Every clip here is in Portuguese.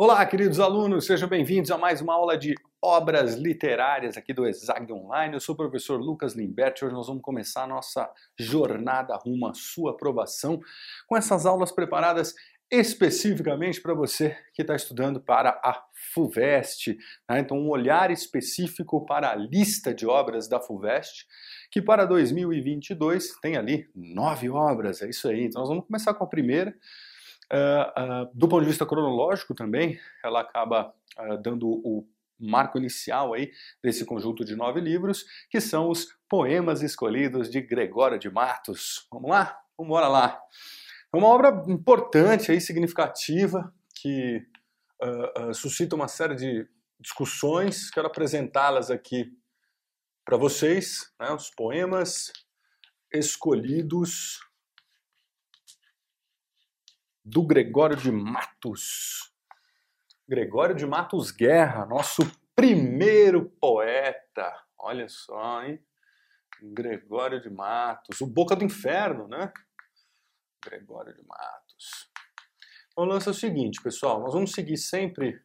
Olá, queridos alunos, sejam bem-vindos a mais uma aula de obras literárias aqui do Exag Online. Eu sou o professor Lucas Limberti. Hoje nós vamos começar a nossa jornada rumo à sua aprovação com essas aulas preparadas especificamente para você que está estudando para a FUVEST. Né? Então, um olhar específico para a lista de obras da FUVEST, que para 2022 tem ali nove obras, é isso aí. Então, nós vamos começar com a primeira. Uh, uh, do ponto de vista cronológico também, ela acaba uh, dando o marco inicial aí desse conjunto de nove livros, que são os Poemas Escolhidos de Gregório de Matos. Vamos lá? Vamos embora lá. É uma obra importante aí, significativa, que suscita uma série de discussões. Quero apresentá-las aqui para vocês, né, os poemas escolhidos do Gregório de Matos. Gregório de Matos Guerra, nosso primeiro poeta. Olha só, hein? Gregório de Matos, o Boca do Inferno, né? Gregório de Matos. Então, o lance é o seguinte, pessoal, nós vamos seguir sempre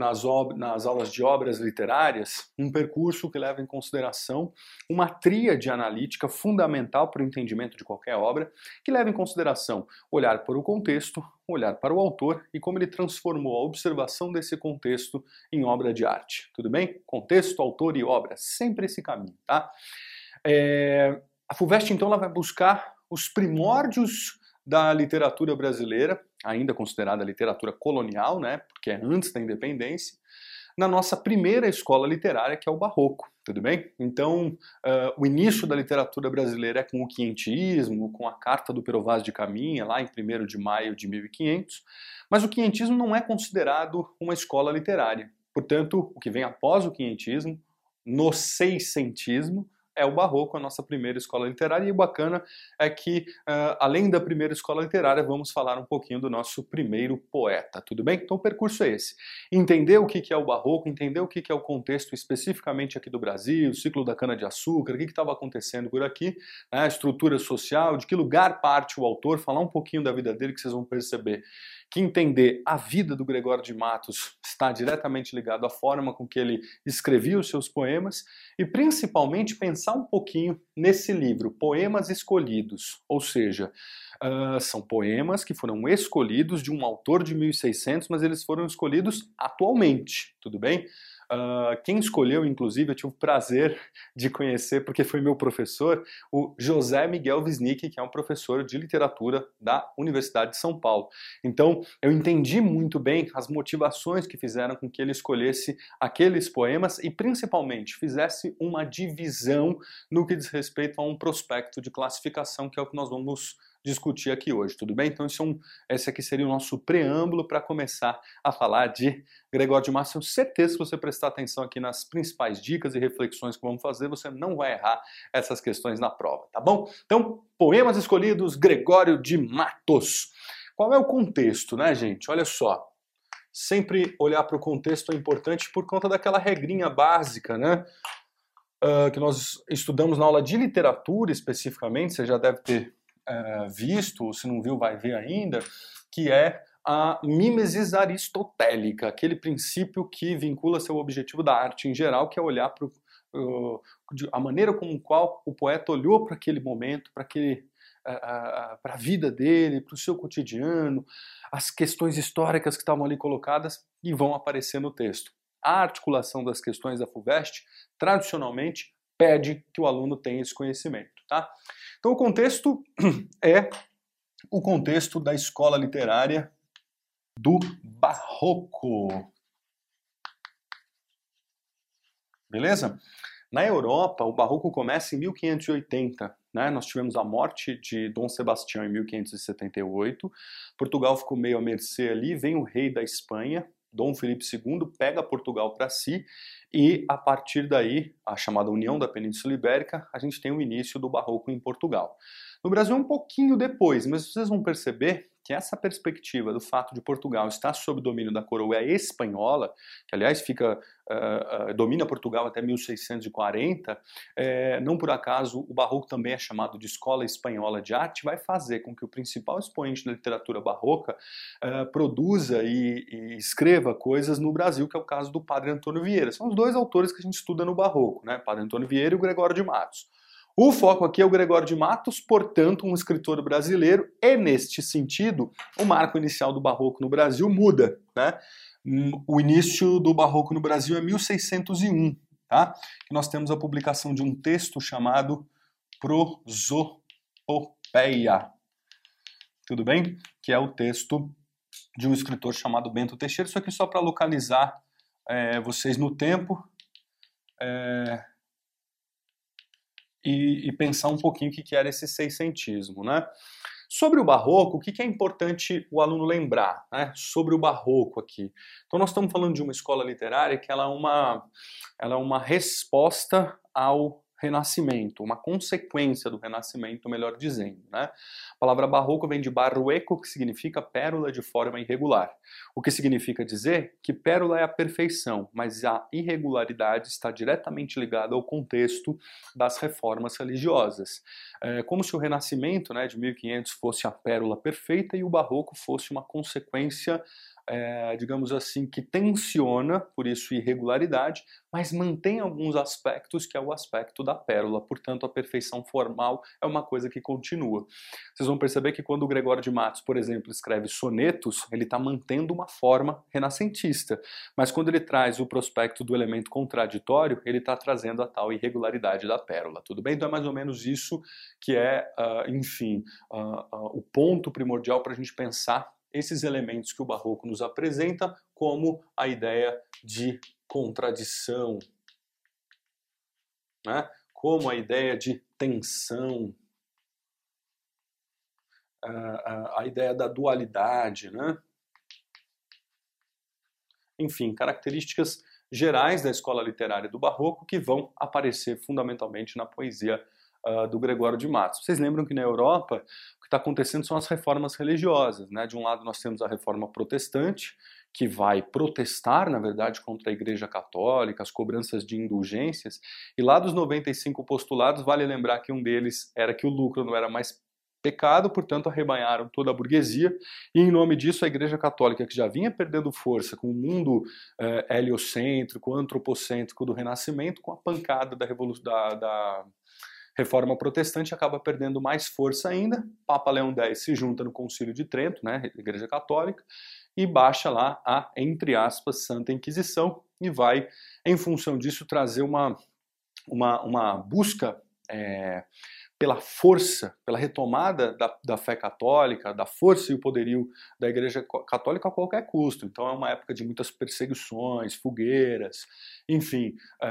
nas, nas aulas de obras literárias um percurso que leva em consideração uma tríade analítica fundamental para o entendimento de qualquer obra, que leva em consideração olhar para o contexto, olhar para o autor e como ele transformou a observação desse contexto em obra de arte. Tudo bem? Contexto, autor e obra, sempre esse caminho, tá? É... A FUVEST, então, ela vai buscar os primórdios da literatura brasileira, ainda considerada literatura colonial, né, porque é antes da independência, na nossa primeira escola literária, que é o Barroco, tudo bem? Então, uh, o início da literatura brasileira é com o quinhentismo, com a Carta do Pero Vaz de Caminha, lá em 1 de maio de 1500, mas o quinhentismo não é considerado uma escola literária. Portanto, o que vem após o quinhentismo, no seiscentismo, é o Barroco, a nossa primeira escola literária, e o bacana é que, uh, além da primeira escola literária, vamos falar um pouquinho do nosso primeiro poeta, tudo bem? Então o percurso é esse. Entender o que é o Barroco, entender o que é o contexto especificamente aqui do Brasil, o ciclo da cana-de-açúcar, o que estava acontecendo por aqui, né, a estrutura social, de que lugar parte o autor, falar um pouquinho da vida dele que vocês vão perceber que entender a vida do Gregório de Matos está diretamente ligado à forma com que ele escrevia os seus poemas e principalmente pensar um pouquinho nesse livro, Poemas Escolhidos, ou seja, uh, são poemas que foram escolhidos de um autor de 1600, mas eles foram escolhidos atualmente, tudo bem? Uh, quem escolheu, inclusive, eu tive o prazer de conhecer, porque foi meu professor, o José Miguel Wisnik, que é um professor de literatura da Universidade de São Paulo. Então, eu entendi muito bem as motivações que fizeram com que ele escolhesse aqueles poemas e, principalmente, fizesse uma divisão no que diz respeito a um prospecto de classificação, que é o que nós vamos discutir aqui hoje, tudo bem? Então esse, é um, esse aqui seria o nosso preâmbulo para começar a falar de Gregório de Matos. Tenho certeza que se você prestar atenção aqui nas principais dicas e reflexões que vamos fazer, você não vai errar essas questões na prova, tá bom? Então, poemas escolhidos, Gregório de Matos. Qual é o contexto, né, gente? Olha só. Sempre olhar para o contexto é importante por conta daquela regrinha básica, né? Uh, que nós estudamos na aula de literatura especificamente, você já deve ter é, visto, ou se não viu, vai ver ainda, que é a mimesis aristotélica, aquele princípio que vincula seu objetivo da arte em geral, que é olhar para uh, a maneira como qual o poeta olhou para aquele momento, para aquele para a vida dele, para o seu cotidiano, as questões históricas que estavam ali colocadas e vão aparecer no texto. A articulação das questões da FUVEST, tradicionalmente, pede que o aluno tenha esse conhecimento. Tá? Então, o contexto é o contexto da escola literária do Barroco. Beleza? Na Europa, o Barroco começa em 1580. Né? Nós tivemos a morte de Dom Sebastião em 1578. Portugal ficou meio à mercê ali. Vem o rei da Espanha, Dom Felipe II, pega Portugal para si e a partir daí, a chamada União da Península Ibérica, a gente tem o início do Barroco em Portugal. No Brasil um pouquinho depois, mas vocês vão perceber que essa perspectiva do fato de Portugal estar sob domínio da coroa espanhola, que aliás fica uh, uh, domina Portugal até 1640, é, não por acaso o barroco também é chamado de escola espanhola de arte, vai fazer com que o principal expoente da literatura barroca uh, produza e, e, escreva coisas no Brasil, que é o caso do Padre Antônio Vieira. São os dois autores que a gente estuda no barroco, né? Padre Antônio Vieira e o Gregório de Matos. O foco aqui é o Gregório de Matos, portanto, um escritor brasileiro, e neste sentido, o marco inicial do barroco no Brasil muda. Né? O início do barroco no Brasil é 1601, tá? que nós temos a publicação de um texto chamado Prosopopeia. Tudo bem? Que é o texto de um escritor chamado Bento Teixeira, isso aqui só para localizar é, vocês no tempo. É, e, e pensar um pouquinho o que, era esse seiscentismo, né? Sobre o barroco, o que, que é importante o aluno lembrar né, sobre o barroco aqui? Então nós estamos falando de uma escola literária que ela é uma, ela é uma resposta ao renascimento, uma consequência do renascimento, melhor dizendo. Né? A palavra barroco vem de barrueco, que significa pérola de forma irregular. O que significa dizer que pérola é a perfeição, mas a irregularidade está diretamente ligada ao contexto das reformas religiosas. É como se o renascimento né, de 1500 fosse a pérola perfeita e o barroco fosse uma consequência é, digamos assim, que tensiona, por isso irregularidade, mas mantém alguns aspectos que é o aspecto da pérola. Portanto, a perfeição formal é uma coisa que continua. Vocês vão perceber que quando o Gregório de Matos, por exemplo, escreve sonetos, ele está mantendo uma forma renascentista. Mas quando ele traz o prospecto do elemento contraditório, ele está trazendo a tal irregularidade da pérola. Tudo bem? Então é mais ou menos isso que é, uh, enfim, uh, uh, o ponto primordial para a gente pensar esses elementos que o barroco nos apresenta, como a ideia de contradição, né? como a ideia de tensão, a, ideia da dualidade, né? enfim, características gerais da escola literária do Barroco que vão aparecer fundamentalmente na poesia uh, do Gregório de Matos. Vocês lembram que na Europa o que está acontecendo são as reformas religiosas. Né? De um lado nós temos a reforma protestante, que vai protestar, na verdade, contra a Igreja Católica, as cobranças de indulgências, e lá dos 95 postulados, vale lembrar que um deles era que o lucro não era mais pecado, portanto arrebanharam toda a burguesia, e em nome disso a Igreja Católica, que já vinha perdendo força com o mundo eh, heliocêntrico, antropocêntrico do Renascimento, com a pancada da, da, da Reforma Protestante acaba perdendo mais força ainda. Papa Leão X se junta no Concílio de Trento, né, Igreja Católica, e baixa lá a, entre aspas, Santa Inquisição e vai, em função disso, trazer uma, uma, uma busca é, pela força, pela retomada da, da, fé católica, da força e o poderio da Igreja Católica a qualquer custo. Então é uma época de muitas perseguições, fogueiras, enfim. Uh,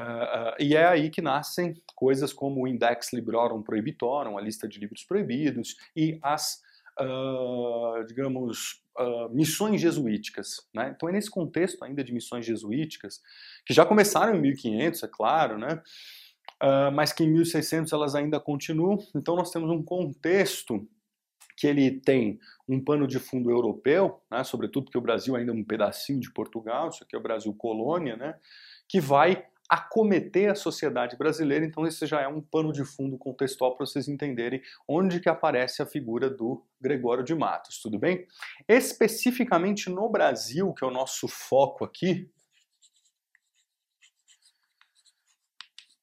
uh, e é aí que nascem coisas como o Index Librorum Prohibitorum, a lista de livros proibidos, e as, uh, digamos, missões jesuíticas. Né? Então é nesse contexto ainda de missões jesuíticas, que já começaram em 1500, é claro, né? Uh, mas que em 1600 elas ainda continuam. Então nós temos um contexto que ele tem um pano de fundo europeu, né, sobretudo porque o Brasil ainda é um pedacinho de Portugal, isso aqui é o Brasil colônia, né, que vai acometer a sociedade brasileira, então esse já é um pano de fundo contextual para vocês entenderem onde que aparece a figura do Gregório de Matos, tudo bem? Especificamente no Brasil, que é o nosso foco aqui,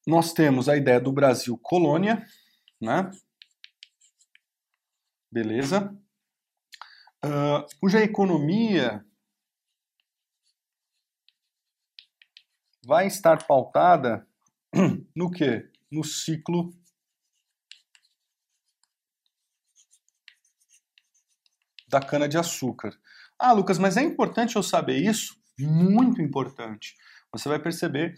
nós temos a ideia do Brasil colônia, né? Beleza? Uh, cuja economia vai estar pautada no que? No ciclo da cana-de-açúcar. Ah, Lucas, mas é importante eu saber isso? Muito importante. Você vai perceber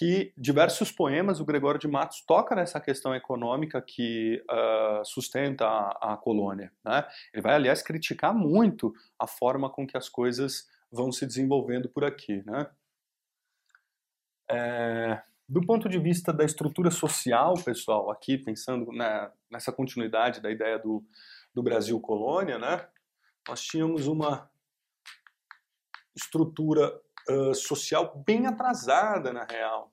que diversos poemas o Gregório de Matos toca nessa questão econômica que uh, sustenta a, a colônia. Né? Ele vai, aliás, criticar muito a forma com que as coisas vão se desenvolvendo por aqui. Né? É, do ponto de vista da estrutura social, pessoal, aqui pensando nessa continuidade da ideia do, do Brasil colônia, né? nós tínhamos uma estrutura uh, social bem atrasada, na real.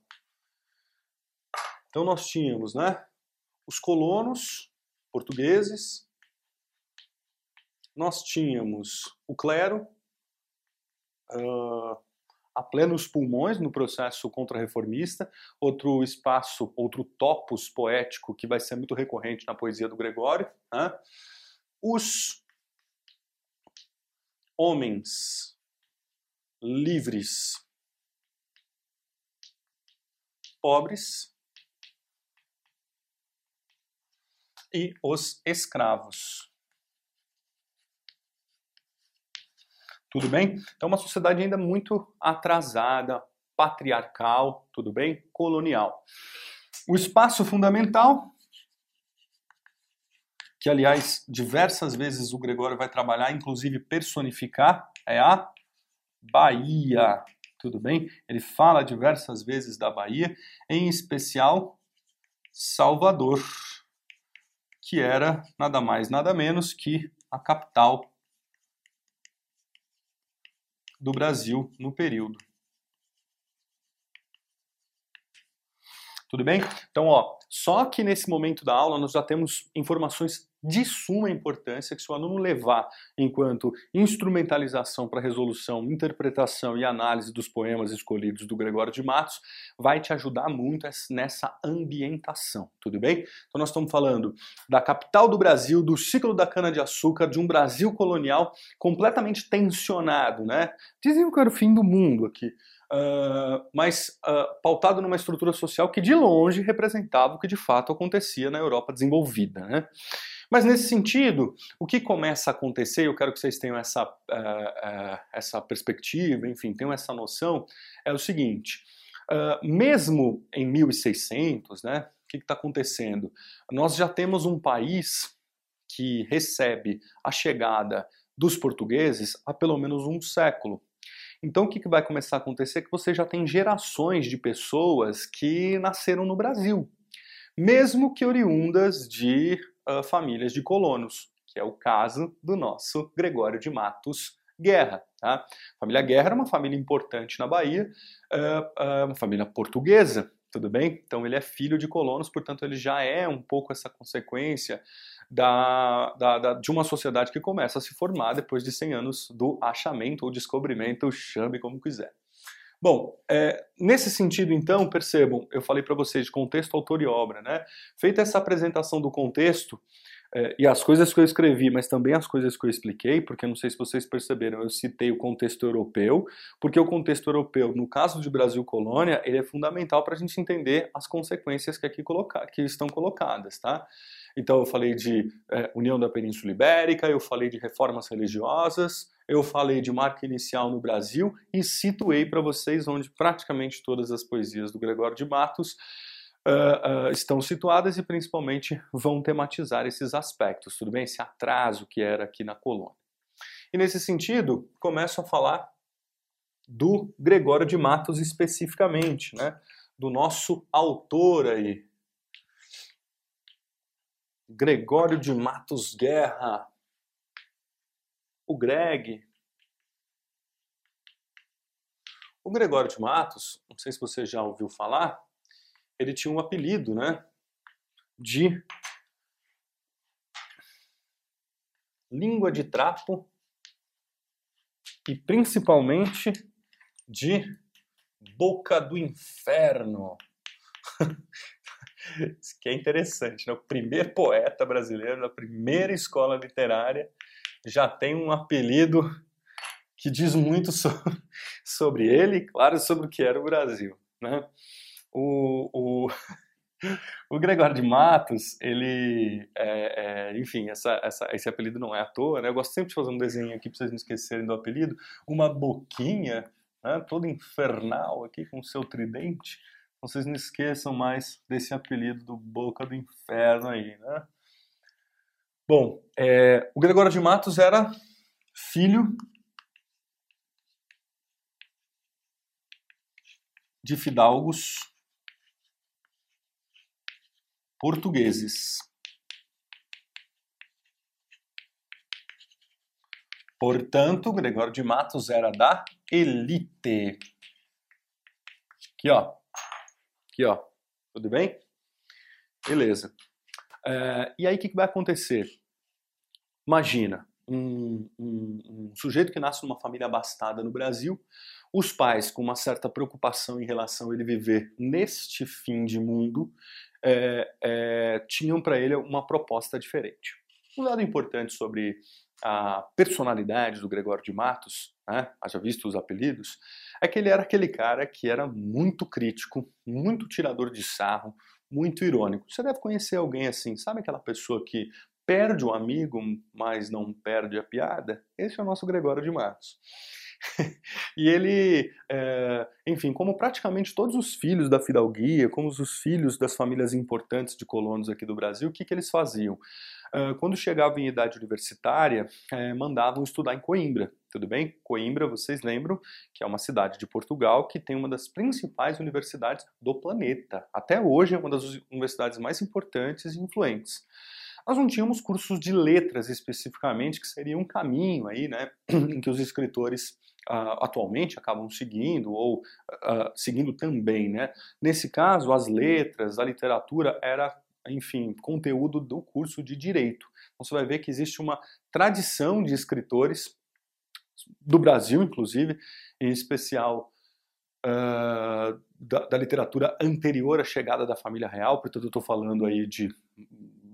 Então nós tínhamos, né, os colonos portugueses, nós tínhamos o clero uh, a plenos pulmões no processo contra-reformista, outro espaço, outro topos poético que vai ser muito recorrente na poesia do Gregório. Né? Os homens livres, pobres e os escravos. Tudo bem? Então, uma sociedade ainda muito atrasada, patriarcal, tudo bem? Colonial. O espaço fundamental, que aliás diversas vezes o Gregório vai trabalhar, inclusive personificar, é a Bahia. Tudo bem? Ele fala diversas vezes da Bahia, em especial Salvador, que era nada mais, nada menos que a capital do Brasil no período. Tudo bem? Então, ó, só que nesse momento da aula nós já temos informações de suma importância que se o aluno levar enquanto instrumentalização para resolução, interpretação e análise dos poemas escolhidos do Gregório de Matos, vai te ajudar muito nessa ambientação, tudo bem? Então nós estamos falando da capital do Brasil, do ciclo da cana-de-açúcar, de um Brasil colonial completamente tensionado, né? Diziam que era o fim do mundo aqui. Uh, mas uh, pautado numa estrutura social que de longe representava o que de fato acontecia na Europa desenvolvida. Né? Mas nesse sentido, o que começa a acontecer, eu quero que vocês tenham essa, uh, uh, essa perspectiva, enfim, tenham essa noção, é o seguinte: uh, mesmo em 1600, né, o que está acontecendo? Nós já temos um país que recebe a chegada dos portugueses há pelo menos um século. Então, o que, que vai começar a acontecer? É que você já tem gerações de pessoas que nasceram no Brasil, mesmo que oriundas de uh, famílias de colonos, que é o caso do nosso Gregório de Matos Guerra. Tá? A família Guerra era uma família importante na Bahia, uh, uh, uma família portuguesa, tudo bem? Então ele é filho de colonos, portanto ele já é um pouco essa consequência da, da, da, de uma sociedade que começa a se formar depois de 100 anos do achamento ou descobrimento, chame como quiser. Bom, é, nesse sentido, então, percebam, eu falei para vocês de contexto, autor e obra, né? Feita essa apresentação do contexto é, e as coisas que eu escrevi, mas também as coisas que eu expliquei, porque não sei se vocês perceberam, eu citei o contexto europeu, porque o contexto europeu, no caso de Brasil colônia, ele é fundamental para a gente entender as consequências que aqui coloca que estão colocadas, tá? Então, eu falei de é, União da Península Ibérica, eu falei de reformas religiosas, eu falei de marca inicial no Brasil e situei para vocês onde praticamente todas as poesias do Gregório de Matos uh, uh, estão situadas e principalmente vão tematizar esses aspectos, tudo bem? Esse atraso que era aqui na colônia. E nesse sentido, começo a falar do Gregório de Matos especificamente, né? do nosso autor aí, Gregório de Matos Guerra, o Greg. O Gregório de Matos, não sei se você já ouviu falar, ele tinha um apelido, né? De língua de trapo e principalmente de boca do inferno. Isso que é interessante, né? O primeiro poeta brasileiro da primeira escola literária já tem um apelido que diz muito sobre, sobre ele, claro, sobre o que era o Brasil. Né? O, o, o Gregório de Matos, ele, é, é, enfim, essa, essa, esse apelido não é à toa, né? Eu gosto sempre de fazer um desenho aqui para vocês não esquecerem do apelido. Uma boquinha, né, toda infernal aqui com o seu tridente. Vocês não esqueçam mais desse apelido do Boca do Inferno aí, né? Bom, é, o Gregório de Matos era filho de fidalgos portugueses. Portanto, Gregório de Matos era da elite. Aqui, ó. Aqui, ó. Tudo bem? Beleza. É, e aí, o que, que vai acontecer? Imagina, um, um, um, sujeito que nasce numa família abastada no Brasil, os pais, com uma certa preocupação em relação a ele viver neste fim de mundo, é, é, tinham para ele uma proposta diferente. Um dado importante sobre a personalidade do Gregório de Matos, né, haja visto os apelidos, é que ele era aquele cara que era muito crítico, muito tirador de sarro, muito irônico. Você deve conhecer alguém assim, sabe aquela pessoa que perde o amigo, mas não perde a piada? Esse é o nosso Gregório de Matos. e ele, é, enfim, como praticamente todos os filhos da fidalguia, como os filhos das famílias importantes de colonos aqui do Brasil, o que, que eles faziam? quando chegavam em idade universitária, é, mandavam estudar em Coimbra, tudo bem? Coimbra, vocês lembram que é uma cidade de Portugal que tem uma das principais universidades do planeta. Até hoje é uma das universidades mais importantes e influentes. Nós não tínhamos cursos de letras especificamente, que seria um caminho aí, né, em que os escritores uh, atualmente acabam seguindo ou uh, seguindo também, né? Nesse caso, as letras, a literatura era enfim, conteúdo do curso de direito. Então você vai ver que existe uma tradição de escritores do Brasil, inclusive, em especial uh, da, da, literatura anterior à chegada da família real, portanto eu estou falando aí de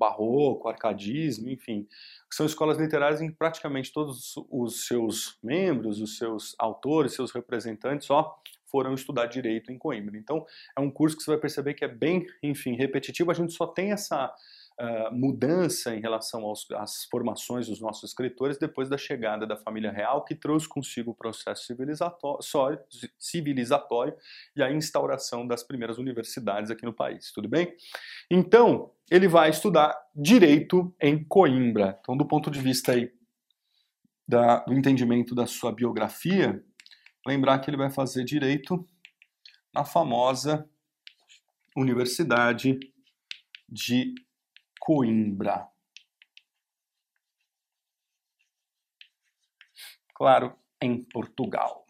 barroco, arcadismo, enfim, são escolas literárias em que praticamente todos os seus membros, os seus autores, seus representantes, só foram estudar direito em Coimbra. Então, é um curso que você vai perceber que é bem, enfim, repetitivo. A gente só tem essa mudança em relação aos, às formações dos nossos escritores depois da chegada da família real, que trouxe consigo o processo civilizatório, civilizatório e a instauração das primeiras universidades aqui no país. Tudo bem? Então, ele vai estudar direito em Coimbra. Então, do ponto de vista aí da, do entendimento da sua biografia, lembrar que ele vai fazer direito na famosa Universidade de Coimbra. Claro, em Portugal.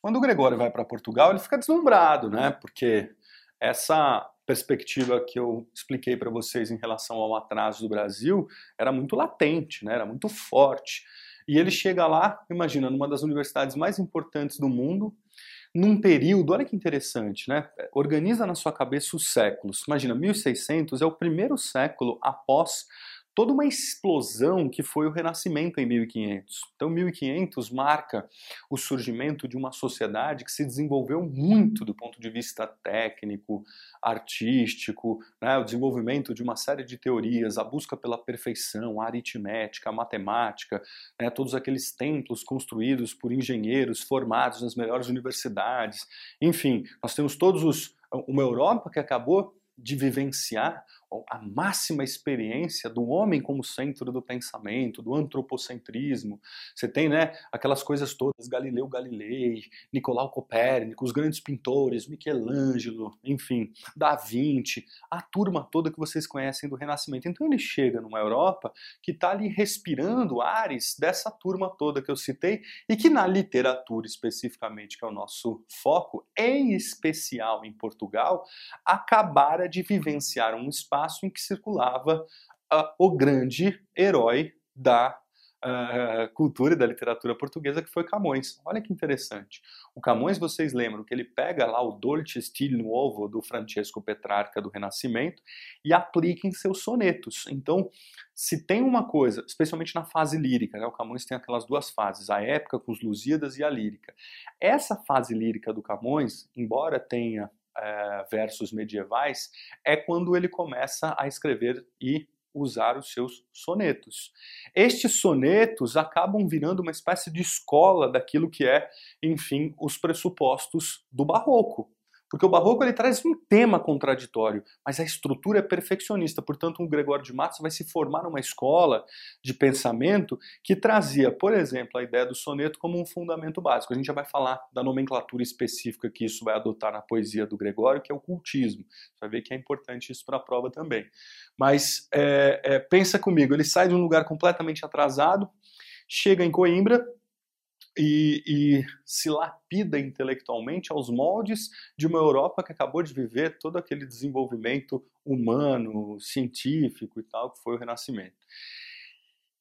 Quando o Gregório vai para Portugal, ele fica deslumbrado, né? Porque essa perspectiva que eu expliquei para vocês em relação ao atraso do Brasil era muito latente, né? Era muito forte. E ele chega lá, imagina, numa das universidades mais importantes do mundo, num período, olha que interessante, né? Organiza na sua cabeça os séculos. Imagina, 1600 é o primeiro século após toda uma explosão que foi o Renascimento em 1500. Então, 1500 marca o surgimento de uma sociedade que se desenvolveu muito do ponto de vista técnico, artístico, né? o desenvolvimento de uma série de teorias, a busca pela perfeição, a aritmética, a matemática, né? todos aqueles templos construídos por engenheiros formados nas melhores universidades. Enfim, nós temos todos os uma Europa que acabou de vivenciar a máxima experiência do homem como centro do pensamento, do antropocentrismo. Você tem, né, aquelas coisas todas, Galileu Galilei, Nicolau Copérnico, os grandes pintores, Michelangelo, enfim, Da Vinci, a turma toda que vocês conhecem do Renascimento. Então ele chega numa Europa que está ali respirando ares dessa turma toda que eu citei e que na literatura especificamente, que é o nosso foco, em especial em Portugal, acabara de vivenciar um espaço espaço em que circulava uh, o grande herói da uh, cultura e da literatura portuguesa, que foi Camões. Olha que interessante. O Camões, vocês lembram que ele pega lá o Dolce Stil Nuovo do Francesco Petrarca do Renascimento e aplica em seus sonetos. Então, se tem uma coisa, especialmente na fase lírica, né, o Camões tem aquelas duas fases, a épica com os Lusíadas e a lírica. Essa fase lírica do Camões, embora tenha é, versos medievais, é quando ele começa a escrever e usar os seus sonetos. Estes sonetos acabam virando uma espécie de escola daquilo que é, enfim, os pressupostos do barroco. Porque o barroco ele traz um tema contraditório, mas a estrutura é perfeccionista. Portanto, o Gregório de Matos vai se formar numa escola de pensamento que trazia, por exemplo, a ideia do soneto como um fundamento básico. A gente já vai falar da nomenclatura específica que isso vai adotar na poesia do Gregório, que é o cultismo. Você vai ver que é importante isso para a prova também. Mas é, é, pensa comigo, ele sai de um lugar completamente atrasado, chega em Coimbra, e, e, se lapida intelectualmente aos moldes de uma Europa que acabou de viver todo aquele desenvolvimento humano, científico e tal, que foi o Renascimento.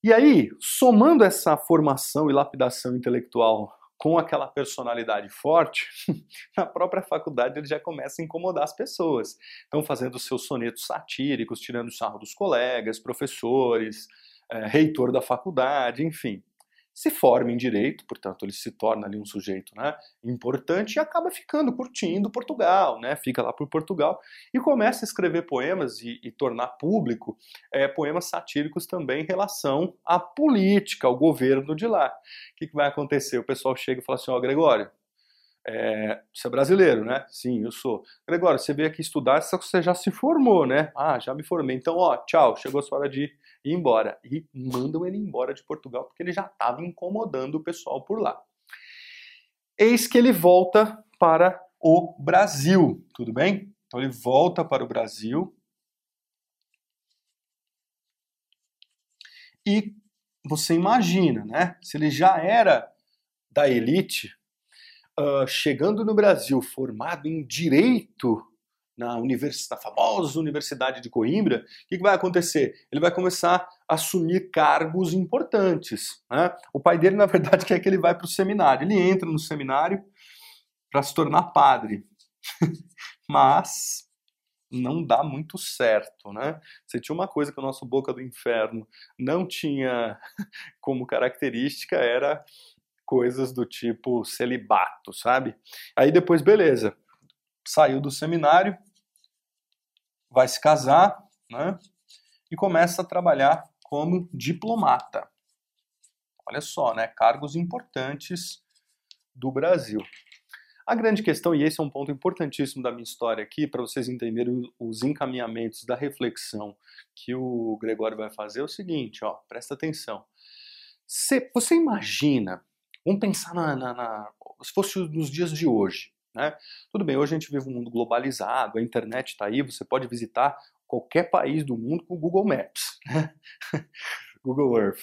E aí, somando essa formação e lapidação intelectual com aquela personalidade forte, na própria faculdade ele já começa a incomodar as pessoas. Então, fazendo seus sonetos satíricos, tirando sarro dos colegas, professores, é, reitor da faculdade, enfim se forma em direito, portanto ele se torna ali um sujeito né, importante e acaba ficando curtindo Portugal, né, fica lá por Portugal e começa a escrever poemas e, e tornar público é, poemas satíricos também em relação à política, ao governo de lá. O que, que vai acontecer? O pessoal chega e fala assim, ó oh, Gregório, é, você é brasileiro, né? Sim, eu sou. Gregório, você veio aqui estudar, só que você já se formou, né? Ah, já me formei. Então, ó, tchau, chegou a sua hora de ir embora. E mandam ele embora de Portugal porque ele já estava incomodando o pessoal por lá. Eis que ele volta para o Brasil, tudo bem? Então ele volta para o Brasil. E você imagina, né? Se ele já era da elite, uh, chegando no Brasil formado em direito na, na famosa Universidade de Coimbra, o que, que, vai acontecer? Ele vai começar a assumir cargos importantes. Né? O pai dele, na verdade, quer que ele vá para o seminário. Ele entra no seminário para se tornar padre. Mas não dá muito certo, né? Você tinha uma coisa que o nosso Boca do Inferno não tinha como característica era coisas do tipo celibato, sabe? Aí depois, beleza, saiu do seminário, vai se casar, né? E começa a trabalhar como diplomata. Olha só, né? Cargos importantes do Brasil. A grande questão, e esse é um ponto importantíssimo da minha história aqui, para vocês entenderem os encaminhamentos da reflexão que o Gregório vai fazer, é o seguinte, ó, presta atenção. você imagina Vamos pensar na, na, na, se fosse nos dias de hoje. Né? Tudo bem, hoje a gente vive um mundo globalizado, a internet está aí, você pode visitar qualquer país do mundo com o Google Maps, né? Google Earth.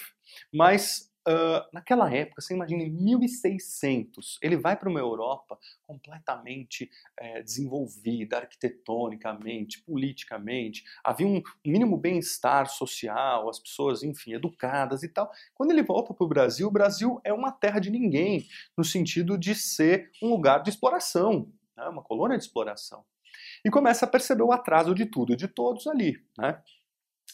Mas Uh, naquela época, você imagina, em 1600, ele vai para uma Europa completamente é, desenvolvida arquitetonicamente, politicamente, havia um mínimo bem-estar social, as pessoas, enfim, educadas e tal. Quando ele volta para o Brasil, o Brasil é uma terra de ninguém, no sentido de ser um lugar de exploração, né, uma colônia de exploração. E começa a perceber o atraso de tudo e de todos ali. Né?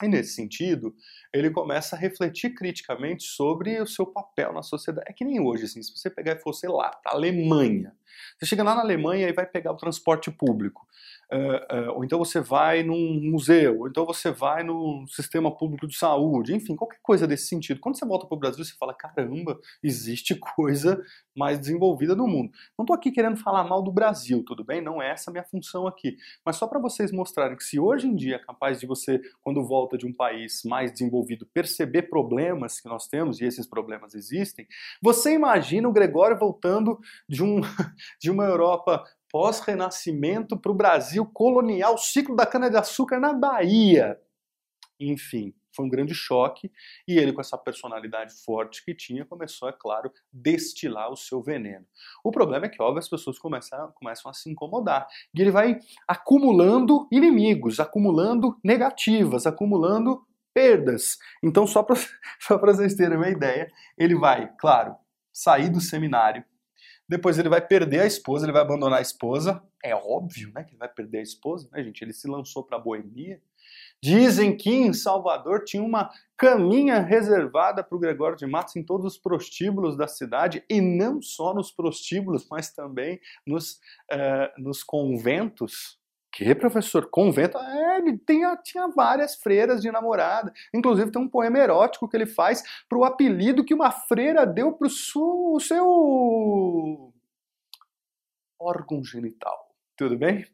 E nesse sentido, ele começa a refletir criticamente sobre o seu papel na sociedade. É que nem hoje, assim, se você pegar e for, sei lá, para Alemanha. Você chega lá na Alemanha e vai pegar o transporte público. Uh, uh, ou então você vai num museu, ou então você vai no sistema público de saúde, enfim, qualquer coisa desse sentido. Quando você volta para o Brasil, você fala: caramba, existe coisa mais desenvolvida no mundo. Não estou aqui querendo falar mal do Brasil, tudo bem? Não é essa a minha função aqui. Mas só para vocês mostrarem que se hoje em dia é capaz de você, quando volta de um país mais desenvolvido, perceber problemas que nós temos, e esses problemas existem, você imagina o Gregório voltando de, um, de uma Europa pós-renascimento para o Brasil colonial, ciclo da cana-de-açúcar na Bahia. Enfim, foi um grande choque e ele, com essa personalidade forte que tinha, começou, é claro, destilar o seu veneno. O problema é que, óbvio, as pessoas começam, começam a se incomodar e ele vai acumulando inimigos, acumulando negativas, acumulando perdas. Então, só para vocês terem uma ideia, ele vai, claro, sair do seminário, depois ele vai perder a esposa, ele vai abandonar a esposa. É óbvio, né, que ele vai perder a esposa, né, gente? Ele se lançou para a boemia. Dizem que em Salvador tinha uma caminha reservada para o Gregório de Matos em todos os prostíbulos da cidade, e não só nos prostíbulos, mas também nos, uh, nos conventos que, professor? Convento? É, ele tinha, tinha várias freiras de namorada. Inclusive tem um poema erótico que ele faz para o apelido que uma freira deu para o seu órgão genital. Tudo bem?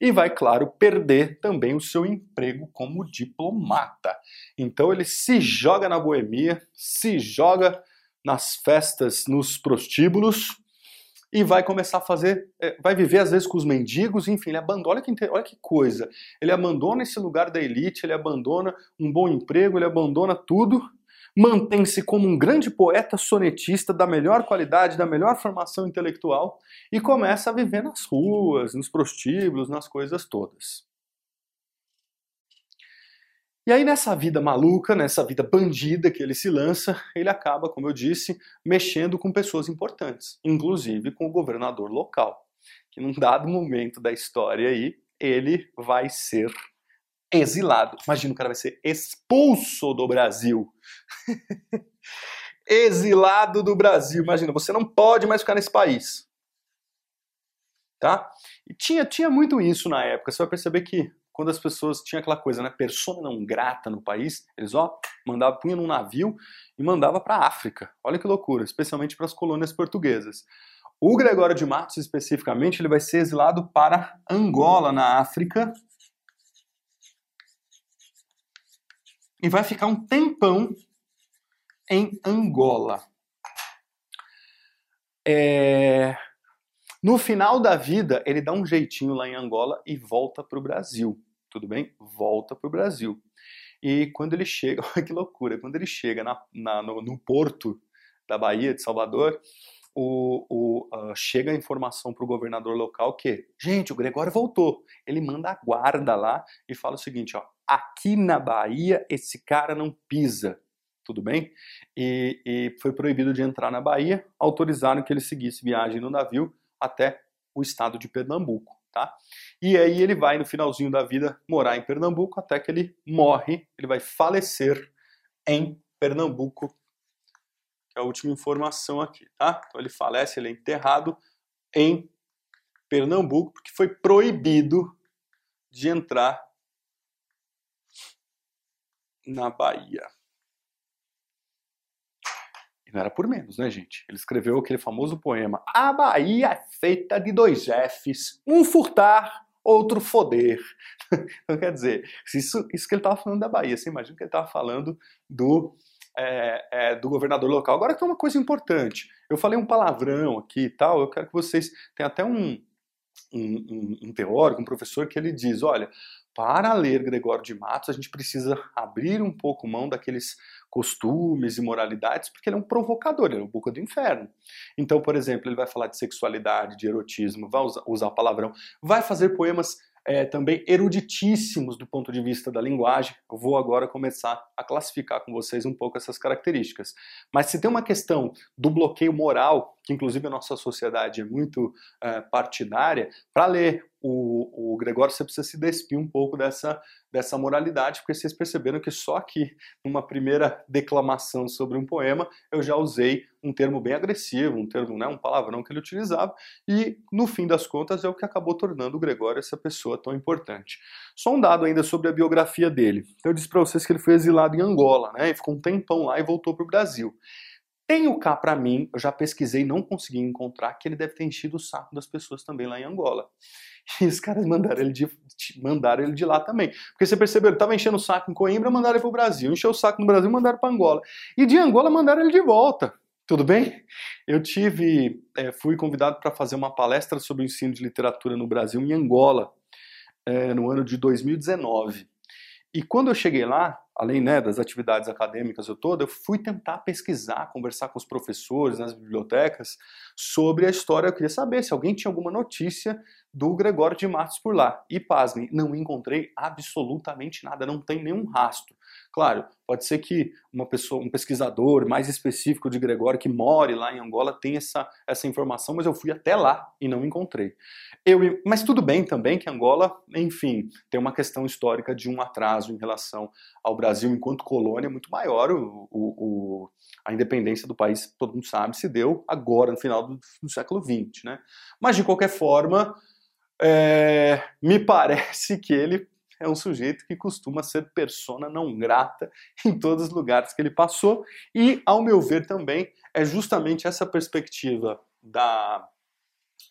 E vai, claro, perder também o seu emprego como diplomata. Então ele se joga na boemia, se joga nas festas, nos prostíbulos e vai começar a fazer, é, vai viver às vezes com os mendigos, enfim, ele abandona, olha que, olha que coisa, ele abandona esse lugar da elite, ele abandona um bom emprego, ele abandona tudo, mantém-se como um grande poeta sonetista da melhor qualidade, da melhor formação intelectual e começa a viver nas ruas, nos prostíbulos, nas coisas todas. E aí, nessa vida maluca, nessa vida bandida que ele se lança, ele acaba, como eu disse, mexendo com pessoas importantes, inclusive com o governador local, que num dado momento da história aí, ele vai ser exilado. Imagina, o cara vai ser expulso do Brasil. exilado do Brasil. Imagina, você não pode mais ficar nesse país. Tá? E tinha, tinha muito isso na época. Você vai perceber que quando as pessoas tinham aquela coisa, né, persona não grata no país, eles ó, mandavam, punha num navio e mandava para a África. Olha que loucura, especialmente para as colônias portuguesas. O Gregório de Matos, especificamente, ele vai ser exilado para Angola, na África, e vai ficar um tempão em Angola. É... No final da vida, ele dá um jeitinho lá em Angola e volta para o Brasil. Tudo bem? Volta para o Brasil. E quando ele chega, olha que loucura, quando ele chega na, na, no, no, porto da Bahia, de Salvador, o, o, uh, chega a informação para o governador local que, gente, o Gregório voltou. Ele manda a guarda lá e fala o seguinte: ó, aqui na Bahia esse cara não pisa. Tudo bem? E, e foi proibido de entrar na Bahia, autorizaram que ele seguisse viagem no navio até o estado de Pernambuco, tá? E aí ele vai no finalzinho da vida morar em Pernambuco até que ele morre, ele vai falecer em Pernambuco, que é a última informação aqui, tá? Então ele falece, ele é enterrado em Pernambuco porque foi proibido de entrar na Bahia não era por menos, né, gente? Ele escreveu aquele famoso poema: A Bahia é feita de dois Fs, um furtar, outro foder. então, quer dizer, isso, isso que ele estava falando da Bahia, você imagina que ele estava falando do, é, é, do governador local. Agora tem uma coisa importante. Eu falei um palavrão aqui e tal, eu quero que vocês. Tem até um, um, um, um teórico, um professor, que ele diz: olha, para ler Gregório de Matos, a gente precisa abrir um pouco mão daqueles costumes e moralidades, porque ele é um provocador, ele é um boca do inferno. Então, por exemplo, ele vai falar de sexualidade, de erotismo, vai usar, palavrão, vai fazer poemas é, também eruditíssimos do ponto de vista da linguagem. Eu vou agora começar a classificar com vocês um pouco essas características. Mas se tem uma questão do bloqueio moral, que inclusive a nossa sociedade é muito é, partidária, para ler o, o Gregório você precisa se despir um pouco dessa, dessa moralidade, porque vocês perceberam que só aqui, numa primeira declamação sobre um poema, eu já usei um termo bem agressivo, um termo, né, um palavrão que ele utilizava, e no fim das contas é o que acabou tornando o Gregório essa pessoa tão importante. Só um dado ainda sobre a biografia dele. Eu disse para vocês que ele foi exilado em Angola, né, e ficou um tempão lá e voltou para o Brasil. Tenho cá para mim, eu já pesquisei, não consegui encontrar, que ele deve ter enchido o saco das pessoas também lá em Angola. E os caras mandaram ele de, mandaram ele de lá também. Porque você percebeu, ele estava enchendo o saco em Coimbra, mandaram ele para o Brasil. Encheu o saco no Brasil, mandaram para Angola. E de Angola mandaram ele de volta. Tudo bem? Eu tive, é, fui convidado para fazer uma palestra sobre o ensino de literatura no Brasil em Angola, é, no ano de 2019. E quando eu cheguei lá, além né, das atividades acadêmicas eu toda, eu fui tentar pesquisar, conversar com os professores nas bibliotecas sobre a história. Eu queria saber se alguém tinha alguma notícia do Gregório de Matos por lá. E pasmem, não encontrei absolutamente nada, não tem nenhum rastro. Claro, pode ser que uma pessoa, um pesquisador mais específico de Gregório que more lá em Angola tenha essa, essa informação, mas eu fui até lá e não encontrei. Eu, mas tudo bem também que Angola, enfim, tem uma questão histórica de um atraso em relação ao Brasil enquanto colônia muito maior. O, o, o, a independência do país, todo mundo sabe, se deu agora, no final do, do século XX. Né? Mas, de qualquer forma, é, me parece que ele é um sujeito que costuma ser persona não grata em todos os lugares que ele passou, e, ao meu ver, também é justamente essa perspectiva da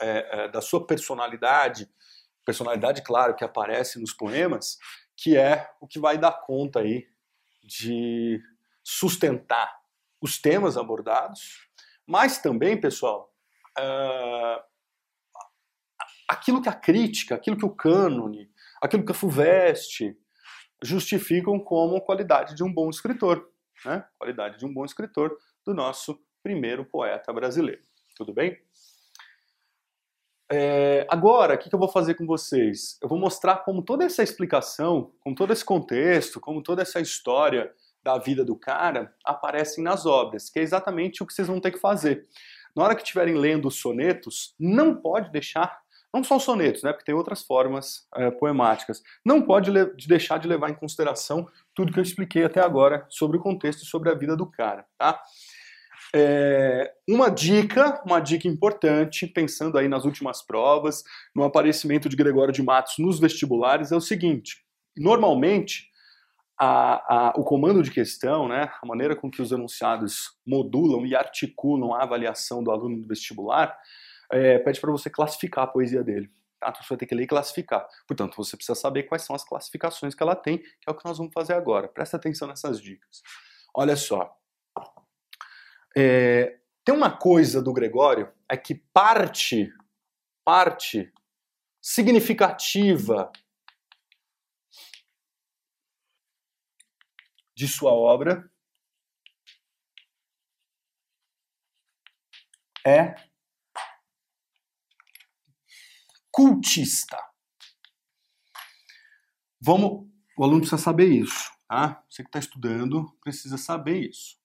é, é, da sua personalidade, personalidade, claro, que aparece nos poemas, que é o que vai dar conta aí de sustentar os temas abordados, mas também, pessoal, uh, aquilo que a crítica, aquilo que o cânone, aquilo que a FUVEST justificam como qualidade de um bom escritor, né? Qualidade de um bom escritor do nosso primeiro poeta brasileiro. Tudo bem? É, agora, o que, que eu vou fazer com vocês? Eu vou mostrar como toda essa explicação, como todo esse contexto, como toda essa história da vida do cara aparecem nas obras, que é exatamente o que vocês vão ter que fazer. Na hora que estiverem lendo os sonetos, não pode deixar, não só os sonetos, né, porque tem outras formas é, poemáticas, não pode deixar de levar em consideração tudo que eu expliquei até agora sobre o contexto e sobre a vida do cara, tá? É, uma dica, uma dica importante, pensando aí nas últimas provas, no aparecimento de Gregório de Matos nos vestibulares, é o seguinte: normalmente a, a, o comando de questão, né, a maneira com que os enunciados modulam e articulam a avaliação do aluno do vestibular, é, pede para você classificar a poesia dele. Tá? Então você vai ter que ler e classificar. Portanto, você precisa saber quais são as classificações que ela tem, que é o que nós vamos fazer agora. Presta atenção nessas dicas. Olha só. É, tem uma coisa do Gregório, é que parte, parte significativa de sua obra é cultista. Vamos, o aluno precisa saber isso, tá? Você que está estudando precisa saber isso.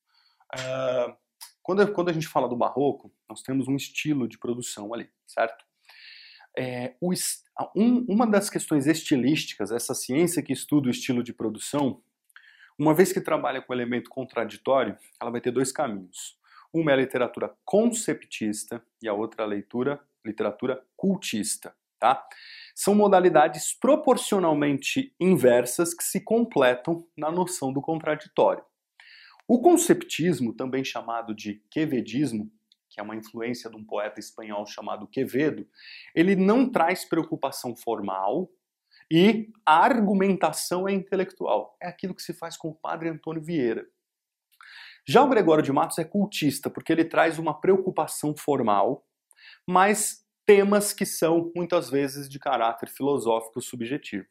Uh, quando, quando a gente fala do barroco, nós temos um estilo de produção ali, certo? É, o, um, uma das questões estilísticas, essa ciência que estuda o estilo de produção, uma vez que trabalha com elemento contraditório, ela vai ter dois caminhos. Uma é a literatura conceptista e a outra a leitura, literatura cultista, tá? São modalidades proporcionalmente inversas que se completam na noção do contraditório. O conceptismo, também chamado de quevedismo, que é uma influência de um poeta espanhol chamado Quevedo, ele não traz preocupação formal e a argumentação é intelectual. É aquilo que se faz com o padre Antônio Vieira. Já o Gregório de Matos é cultista, porque ele traz uma preocupação formal, mas temas que são muitas vezes de caráter filosófico subjetivo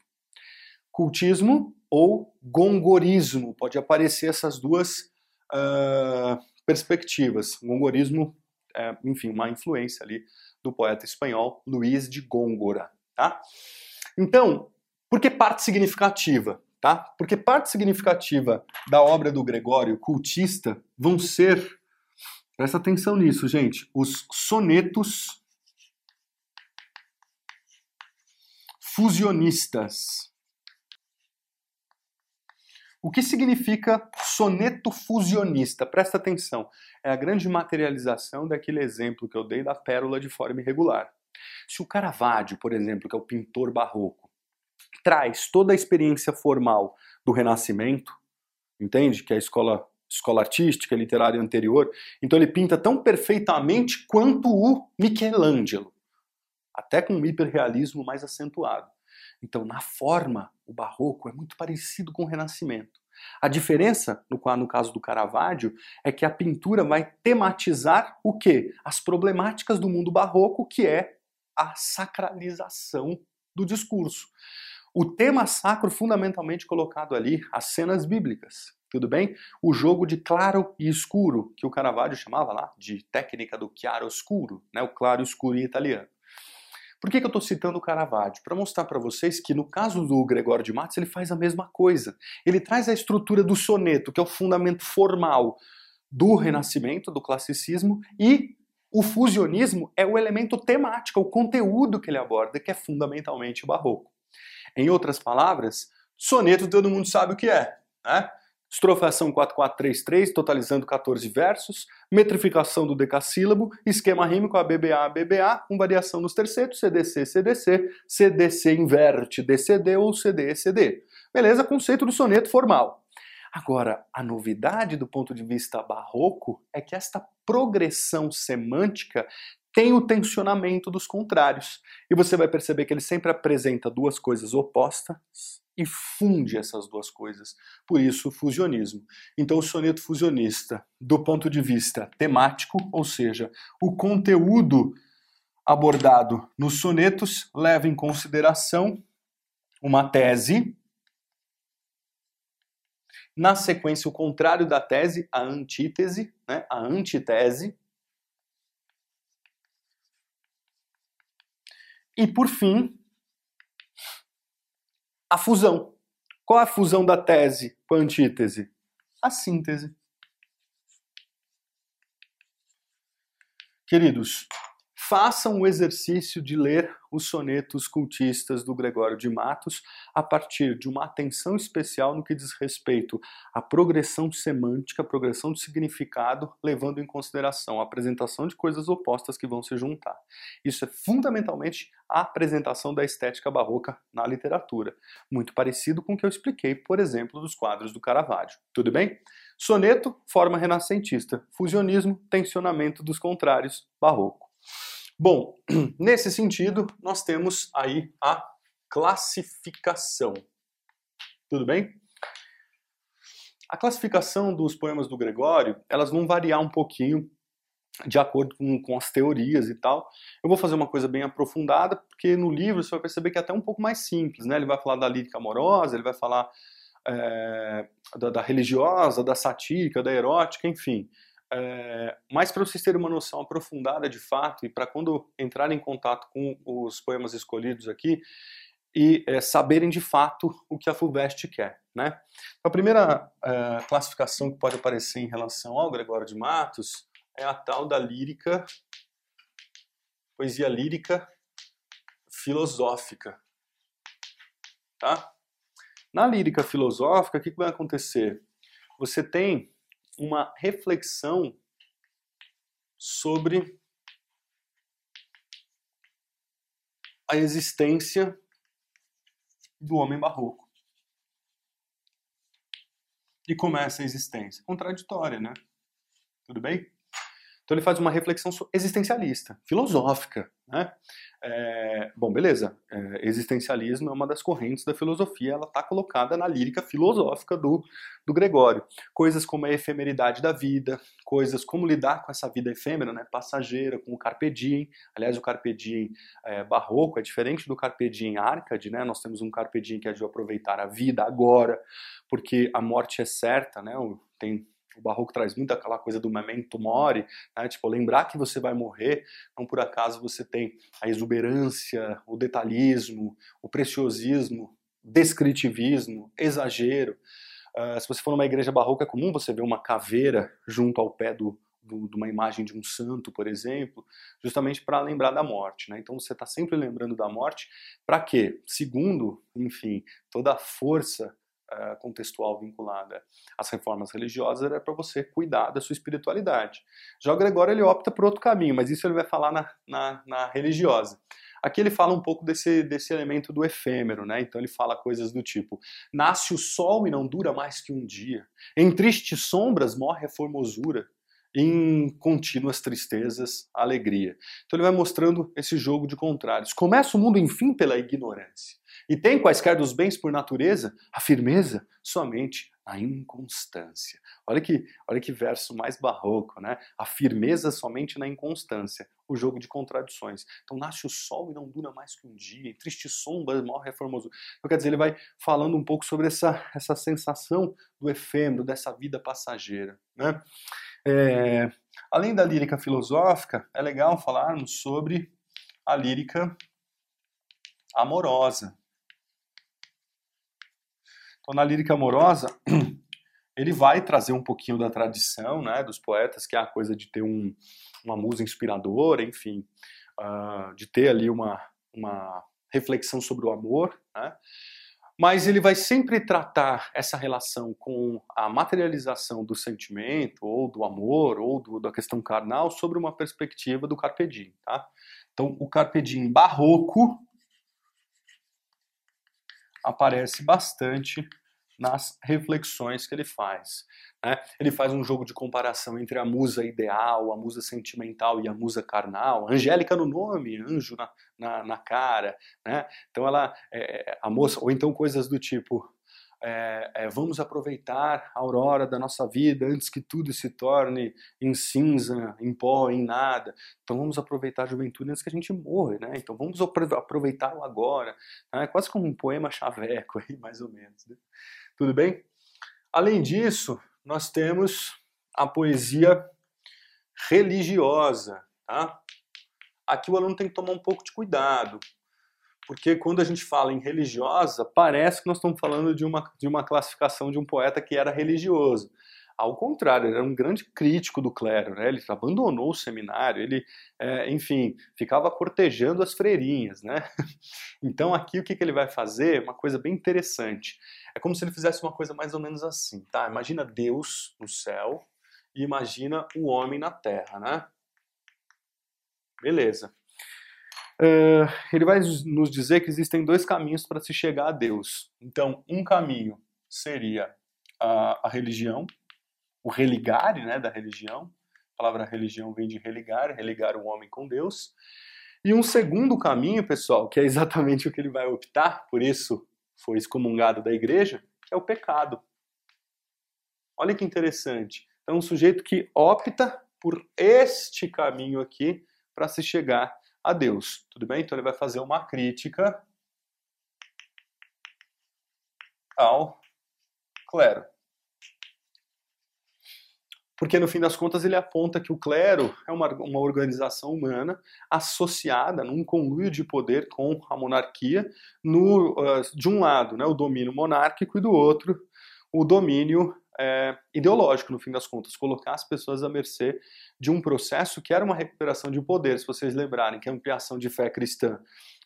cultismo ou gongorismo. Pode aparecer essas duas uh, perspectivas. Gongorismo, é, enfim, uma influência ali do poeta espanhol Luís de Góngora, tá? Então, por que parte significativa? Tá? Porque parte significativa da obra do Gregório cultista vão ser, presta atenção nisso, gente, os sonetos fusionistas. O que significa soneto fusionista? Presta atenção. É a grande materialização daquele exemplo que eu dei da pérola de forma irregular. Se o Caravaggio, por exemplo, que é o pintor barroco, traz toda a experiência formal do Renascimento, entende? Que é a escola, escola artística, literária anterior, então ele pinta tão perfeitamente quanto o Michelangelo, até com um hiperrealismo mais acentuado. Então, na forma, o barroco é muito parecido com o renascimento. A diferença, no, no caso do Caravaggio, é que a pintura vai tematizar o quê? As problemáticas do mundo barroco, que é a sacralização do discurso. O tema sacro fundamentalmente colocado ali, as cenas bíblicas, tudo bem? O jogo de claro e escuro, que o Caravaggio chamava lá de técnica do chiaro escuro, né? o claro e escuro em italiano. Por que, que eu estou citando o Caravaggio? Para mostrar para vocês que no caso do Gregório de Matos ele faz a mesma coisa. Ele traz a estrutura do soneto, que é o fundamento formal do Renascimento, do classicismo, e o fusionismo é o elemento temático, o conteúdo que ele aborda, que é fundamentalmente barroco. Em outras palavras, soneto todo mundo sabe o que é, né? estrofação 4433, totalizando 14 versos, metrificação do decassílabo, esquema rímico ABBA, ABBA, com variação nos tercetos, CDC, CDC, CDC inverte, DCD ou CD, CD. Beleza? Conceito do soneto formal. Agora, a novidade do ponto de vista barroco é que esta progressão semântica tem o tensionamento dos contrários. E você vai perceber que ele sempre apresenta duas coisas opostas e funde essas duas coisas. Por isso, o fusionismo. Então, o soneto fusionista, do ponto de vista temático, ou seja, o conteúdo abordado nos sonetos leva em consideração uma tese. Na sequência, o contrário da tese, a antítese, né? a antitese. E, por fim, a fusão. Qual a fusão da tese com a antítese? A síntese. Queridos, façam o exercício de ler os sonetos cultistas do Gregório de Matos a partir de uma atenção especial no que diz respeito à progressão semântica, progressão de significado, levando em consideração a apresentação de coisas opostas que vão se juntar. Isso é fundamentalmente a apresentação da estética barroca na literatura, muito parecido com o que eu expliquei, por exemplo, dos quadros do Caravaggio. Tudo bem? Soneto, forma renascentista. Fusionismo, tensionamento dos contrários, barroco. Bom, nesse sentido, nós temos aí a classificação. Tudo bem? A classificação dos poemas do Gregório, elas vão variar um pouquinho de acordo com, com, as teorias e tal. Eu vou fazer uma coisa bem aprofundada, porque no livro você vai perceber que é até um pouco mais simples, né? Ele vai falar da lírica amorosa, ele vai falar é, da, da, religiosa, da satírica, da erótica, enfim. É, mas para vocês terem uma noção aprofundada de fato e para quando entrarem em contato com os poemas escolhidos aqui e é, saberem de fato o que a FUVEST quer. Né? Então, a primeira é, classificação que pode aparecer em relação ao Gregório de Matos é a tal da lírica, poesia lírica filosófica. Tá? Na lírica filosófica, o que vai acontecer? Você tem uma reflexão sobre a existência do homem barroco. E começa a existência. Contraditória, né? Tudo bem? Então ele faz uma reflexão existencialista, filosófica. Né? É, bom, beleza. É, existencialismo é uma das correntes da filosofia, ela está colocada na lírica filosófica do, do Gregório. Coisas como a efemeridade da vida, coisas como lidar com essa vida efêmera, né, passageira, com o carpe diem. Aliás, o carpe diem é, barroco é diferente do carpe diem árcade, né? Nós temos um carpe diem que é de aproveitar a vida agora, porque a morte é certa, né? Tem o barroco traz muito aquela coisa do memento mori, né? tipo, lembrar que você vai morrer, não por acaso você tem a exuberância, o detalhismo, o preciosismo, descritivismo, exagero. Uh, se você for numa igreja barroca, é comum você ver uma caveira junto ao pé do, do, de uma imagem de um santo, por exemplo, justamente para lembrar da morte. Né? Então você está sempre lembrando da morte, para quê? Segundo, enfim, toda a força uh, contextual vinculada às reformas religiosas era para você cuidar da sua espiritualidade. Já o Gregório ele opta por outro caminho, mas isso ele vai falar na, na, na religiosa. Aqui ele fala um pouco desse, desse elemento do efêmero, né? Então ele fala coisas do tipo: nasce o sol e não dura mais que um dia. Em tristes sombras morre a formosura. Em contínuas tristezas, alegria. Então ele vai mostrando esse jogo de contrários. Começa o mundo, enfim, pela ignorância. E tem quaisquer dos bens por natureza a firmeza somente a inconstância. Olha que, olha que verso mais barroco, né? A firmeza somente na inconstância, o jogo de contradições. Então nasce o sol e não dura mais que um dia, em triste sombra morre é formoso. Então quer dizer, ele vai falando um pouco sobre essa, essa sensação do efêmero, dessa vida passageira, né? É, além da lírica filosófica, é legal falarmos sobre a lírica amorosa, então, na lírica amorosa, ele vai trazer um pouquinho da tradição né, dos poetas, que é a coisa de ter um, uma musa inspiradora, enfim, uh, de ter ali uma, uma reflexão sobre o amor, né? mas ele vai sempre tratar essa relação com a materialização do sentimento, ou do amor, ou do, da questão carnal, sobre uma perspectiva do Carpe Diem. Tá? Então, o Carpe Diem barroco aparece bastante nas reflexões que ele faz. Né? Ele faz um jogo de comparação entre a musa ideal, a musa sentimental e a musa carnal. Angélica no nome, anjo na, na, na cara. Né? Então ela, é, a moça, ou então coisas do tipo, é, é, vamos aproveitar a aurora da nossa vida antes que tudo se torne em cinza, em pó, em nada. Então vamos aproveitar a juventude antes que a gente morra, né? Então vamos aproveitá-lo agora. É quase como um poema chaveco aí, mais ou menos. Né? Tudo bem? Além disso, nós temos a poesia religiosa, tá? Aqui o aluno tem que tomar um pouco de cuidado, porque quando a gente fala em religiosa, parece que nós estamos falando de uma, de uma classificação de um poeta que era religioso. Ao contrário, ele era um grande crítico do clero, né? ele abandonou o seminário, ele, é, enfim, ficava cortejando as freirinhas. Né? Então, aqui o que, que ele vai fazer? Uma coisa bem interessante. É como se ele fizesse uma coisa mais ou menos assim. Tá? Imagina Deus no céu e imagina o homem na terra. Né? Beleza. Uh, ele vai nos dizer que existem dois caminhos para se chegar a Deus. Então, um caminho seria a, a religião, o religare né, da religião. A palavra religião vem de religar, religar o homem com Deus. E um segundo caminho, pessoal, que é exatamente o que ele vai optar, por isso foi excomungado da igreja, é o pecado. Olha que interessante. Então, um sujeito que opta por este caminho aqui para se chegar a Deus. Tudo bem? Então ele vai fazer uma crítica ao clero. Porque no fim das contas ele aponta que o clero é uma, uma organização humana associada num conluio de poder com a monarquia, no, uh, de um lado né, o domínio monárquico e do outro o domínio é, ideológico, no fim das contas, colocar as pessoas à mercê de um processo que era uma recuperação de poder, se vocês lembrarem, que a ampliação de fé cristã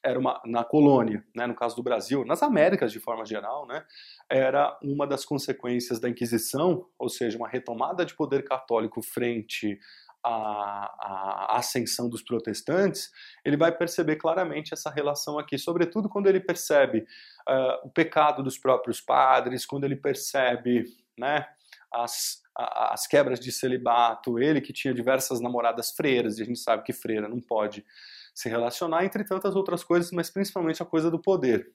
era uma, na colônia, né, no caso do Brasil, nas Américas de forma geral, né, era uma das consequências da Inquisição, ou seja, uma retomada de poder católico frente à, à ascensão dos protestantes, ele vai perceber claramente essa relação aqui, sobretudo quando ele percebe uh, o pecado dos próprios padres, quando ele percebe né, as, as quebras de celibato, ele que tinha diversas namoradas freiras, e a gente sabe que freira não pode se relacionar, entre tantas outras coisas, mas principalmente a coisa do poder.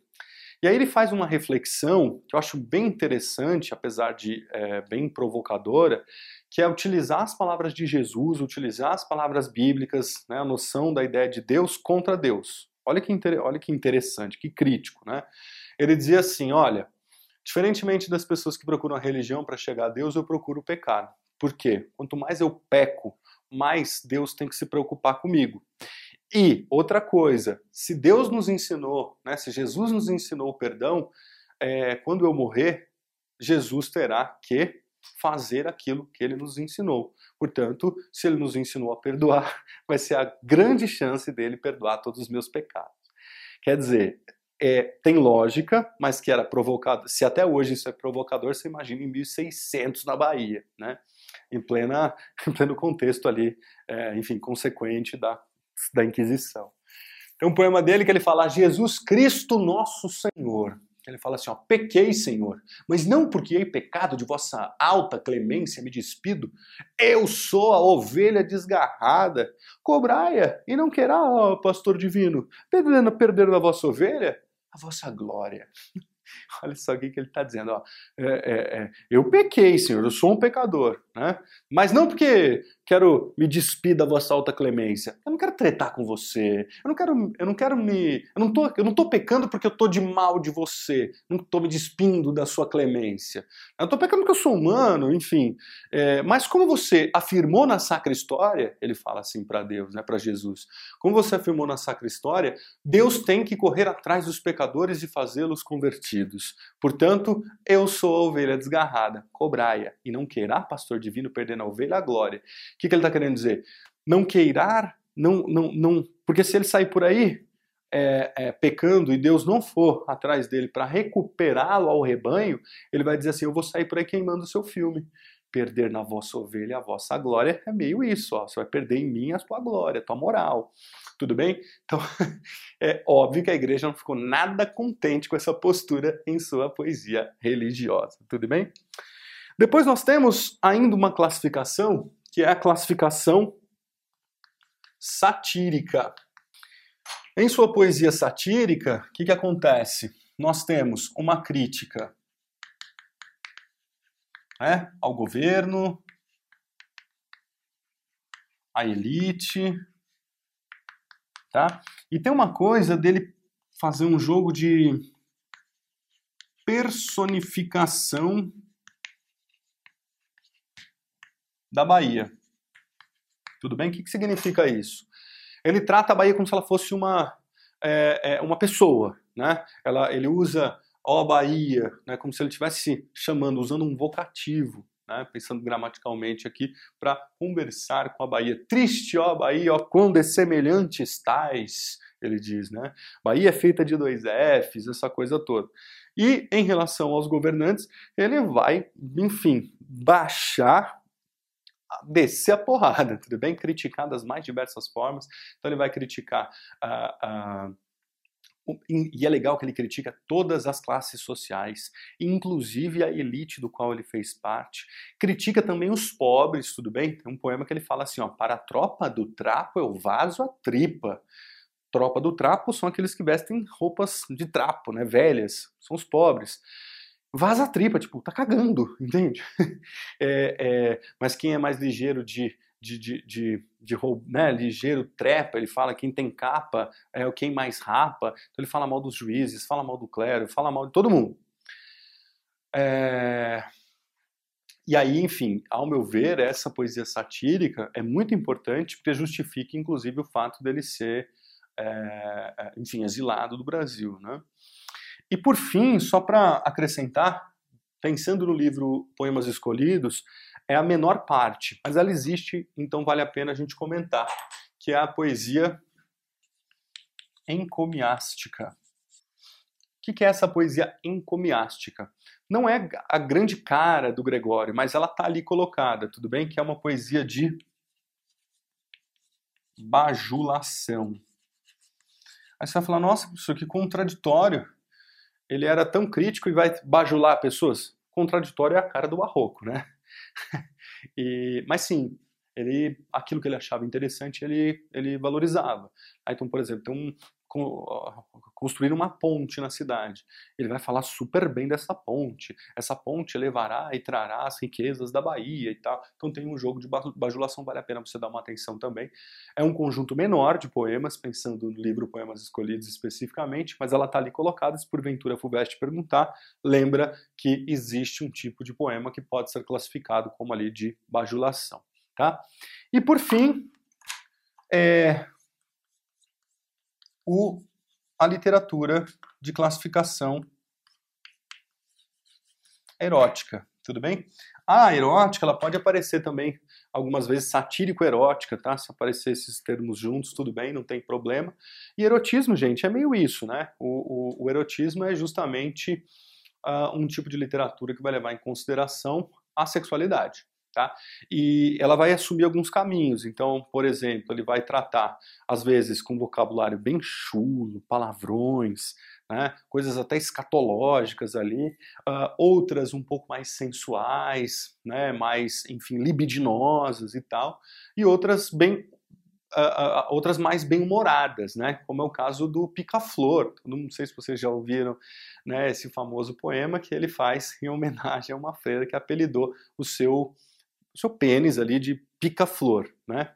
E aí ele faz uma reflexão que eu acho bem interessante, apesar de é, bem provocadora, que é utilizar as palavras de Jesus, utilizar as palavras bíblicas, né, a noção da ideia de Deus contra Deus. Olha que, olha que interessante, que crítico, né? Ele dizia assim, olha, Diferentemente das pessoas que procuram a religião para chegar a Deus, eu procuro pecar. Por quê? Quanto mais eu peco, mais Deus tem que se preocupar comigo. E outra coisa, se Deus nos ensinou, né, se Jesus nos ensinou o perdão, é, quando eu morrer, Jesus terá que fazer aquilo que ele nos ensinou. Portanto, se ele nos ensinou a perdoar, vai ser a grande chance dele perdoar todos os meus pecados. Quer dizer, é, tem lógica, mas que era provocado. Se até hoje isso é provocador, você imagina em 1600 na Bahia, né? Em, plena, em pleno contexto ali, é, enfim, consequente da, da Inquisição. Tem um poema dele que ele fala: Jesus Cristo nosso Senhor. Ele fala assim: ó, pequei, Senhor, mas não porque hei pecado de vossa alta clemência me despido. Eu sou a ovelha desgarrada. Cobrai-a e não querá, ó, pastor divino, perdendo, perder da vossa ovelha a vossa glória. Olha só o que, ele está dizendo. Ó. É, é, é, eu pequei, Senhor, eu sou um pecador. Né? Mas não porque quero me despir da vossa alta clemência. Eu não quero tretar com você. Eu não quero, eu não quero me. Eu não tô, eu não pecando porque eu tô de mal de você. Não tô me despindo da sua clemência. Eu tô pecando porque eu sou humano, enfim. É, mas como você afirmou na Sacra História, ele fala assim para Deus, né, para Jesus. Como você afirmou na Sacra História, Deus tem que correr atrás dos pecadores e fazê-los convertidos. Portanto, eu sou a ovelha desgarrada. Cobraia e não queira, pastor divino, perdendo a ovelha a glória. O que, que ele está querendo dizer? Não queirar, não, não, não, porque se ele sair por aí é, é, pecando e Deus não for atrás dele para recuperá-lo ao rebanho, ele vai dizer assim: Eu vou sair por aí queimando o seu filme. perder na vossa ovelha a vossa glória é meio isso, ó. Você vai perder em mim a tua glória, a tua moral. Tudo bem? Então, é óbvio que a igreja não ficou nada contente com essa postura em sua poesia religiosa. Tudo bem? Depois nós temos ainda uma classificação, que é a classificação satírica. Em sua poesia satírica, o que, que acontece? Nós temos uma crítica né, ao governo, à elite, tá? E tem uma coisa dele fazer um jogo de personificação da Bahia. Tudo bem? O que, que significa isso? Ele trata a Bahia como se ela fosse uma, é, é, uma pessoa, né? Ela, ele usa ó Bahia, né, como se ele estivesse chamando, usando um vocativo, né, pensando gramaticalmente aqui, para conversar com a Bahia. Triste, ó Bahia, ó quão dessemelhante estais, ele diz, né? Bahia é feita de dois Fs, essa coisa toda. E em relação aos governantes, ele vai, enfim, baixar descer a porrada, tudo bem? Criticar das mais diversas formas. Então ele vai criticar a, e é legal que ele critica todas as classes sociais, inclusive a elite do qual ele fez parte. Critica também os pobres, tudo bem? Tem um poema que ele fala assim: ó, para a tropa do trapo eu vaso a tripa. Tropa do trapo são aqueles que vestem roupas de trapo, né, velhas, são os pobres. Vaza a tripa, tipo, tá cagando, entende? É, é, mas quem é mais ligeiro de de, de, de, de né, ligeiro trepa, ele fala quem tem capa é o quem mais rapa, então ele fala mal dos juízes, fala mal do clero, fala mal de todo mundo. É... E aí, enfim, ao meu ver, essa poesia satírica é muito importante porque justifica, inclusive, o fato dele ser, é, é enfim, exilado do Brasil. Né? E por fim, só para acrescentar, pensando no livro Poemas Escolhidos, é a menor parte, mas ela existe, então vale a pena a gente comentar, que é a poesia encomiástica. O que é essa poesia encomiástica? Não é a grande cara do Gregório, mas ela está ali colocada, tudo bem? Que é uma poesia de bajulação. Aí você vai falar, nossa, professor, que contraditório. Ele era tão crítico e vai bajular pessoas? Contraditório é a cara do barroco, né? e, mas sim, ele, aquilo que ele achava interessante, ele, ele valorizava. então, por exemplo, tem um, construir uma ponte na cidade. Ele vai falar super bem dessa ponte. Essa ponte levará e trará as riquezas da Bahia e tal. Então tem um jogo de bajulação, vale a pena você dar uma atenção também. É um conjunto menor de poemas, pensando no livro Poemas Escolhidos especificamente, mas ela está ali colocada. Se porventura Fulvestre perguntar, lembra que existe um tipo de poema que pode ser classificado como ali de bajulação. Tá? E por fim, é, o, a literatura de classificação erótica, tudo bem? A erótica, ela pode aparecer também algumas vezes satírico-erótica, tá? Se aparecer esses termos juntos, tudo bem, não tem problema. E erotismo, gente, é meio isso, né? O, o, o erotismo é justamente uh, um tipo de literatura que vai levar em consideração a sexualidade. Tá? E ela vai assumir alguns caminhos. Então, por exemplo, ele vai tratar, às vezes, com vocabulário bem chulo, palavrões, né? coisas até escatológicas ali, uh, outras um pouco mais sensuais, né? mais, enfim, libidinosas e tal, e outras bem Uh, uh, outras mais bem-humoradas, né? Como é o caso do Pica-Flor. Não sei se vocês já ouviram né, esse famoso poema que ele faz em homenagem a uma freira que apelidou o seu seu pênis ali de pica-flor, né?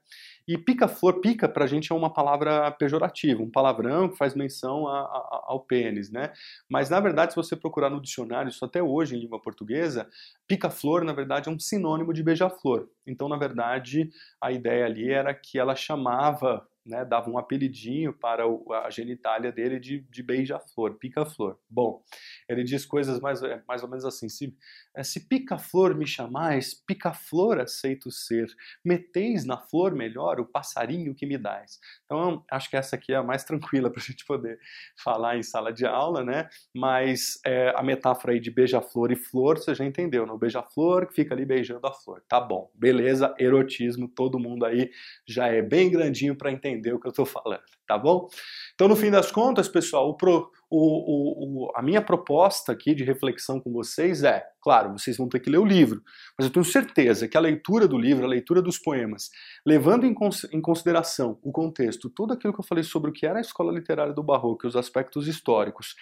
E pica-flor, pica pra gente é uma palavra pejorativa, um palavrão que faz menção a, a, ao pênis, né? Mas na verdade, se você procurar no dicionário, isso até hoje em língua portuguesa, pica-flor na verdade é um sinônimo de beija-flor. Então, na verdade, a ideia ali era que ela chamava né, dava um apelidinho para a genitália dele de, de beija-flor, pica-flor. Bom, ele diz coisas mais, é, mais ou menos assim: se, é, se pica-flor me chamais, pica-flor aceito ser, meteis na flor melhor o passarinho que me dais. Então, acho que essa aqui é a mais tranquila para a gente poder falar em sala de aula, né? Mas é, a metáfora aí de beija-flor e flor, você já entendeu, né? beija-flor que fica ali beijando a flor. Tá bom, beleza, erotismo, todo mundo aí já é bem grandinho para entender o que eu estou falando, tá bom? Então, no fim das contas, pessoal, o, pro, o, o, a minha proposta aqui de reflexão com vocês é, claro, vocês vão ter que ler o livro, mas eu tenho certeza que a leitura do livro, a leitura dos poemas, levando em, cons em consideração o contexto, tudo aquilo que eu falei sobre o que era a escola literária do Barroco os aspectos históricos,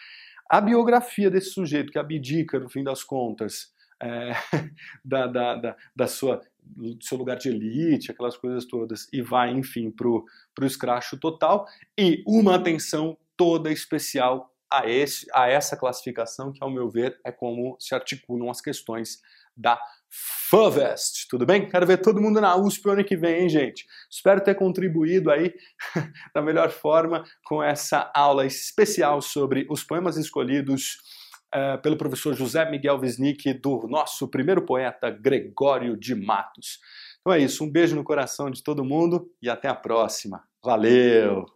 a biografia desse sujeito que abdica, no fim das contas, é, da, da, da, da, sua seu lugar de elite, aquelas coisas todas, e vai, enfim, para o escracho total, e uma atenção toda especial a, esse, a essa classificação, que, ao meu ver, é como se articulam as questões da FUVEST, tudo bem? Quero ver todo mundo na USP ano que vem, hein, gente? Espero ter contribuído aí da melhor forma com essa aula especial sobre os poemas escolhidos uh, pelo professor José Miguel Wisnik do nosso primeiro poeta Gregório de Matos. Então é isso, um beijo no coração de todo mundo e até a próxima. Valeu!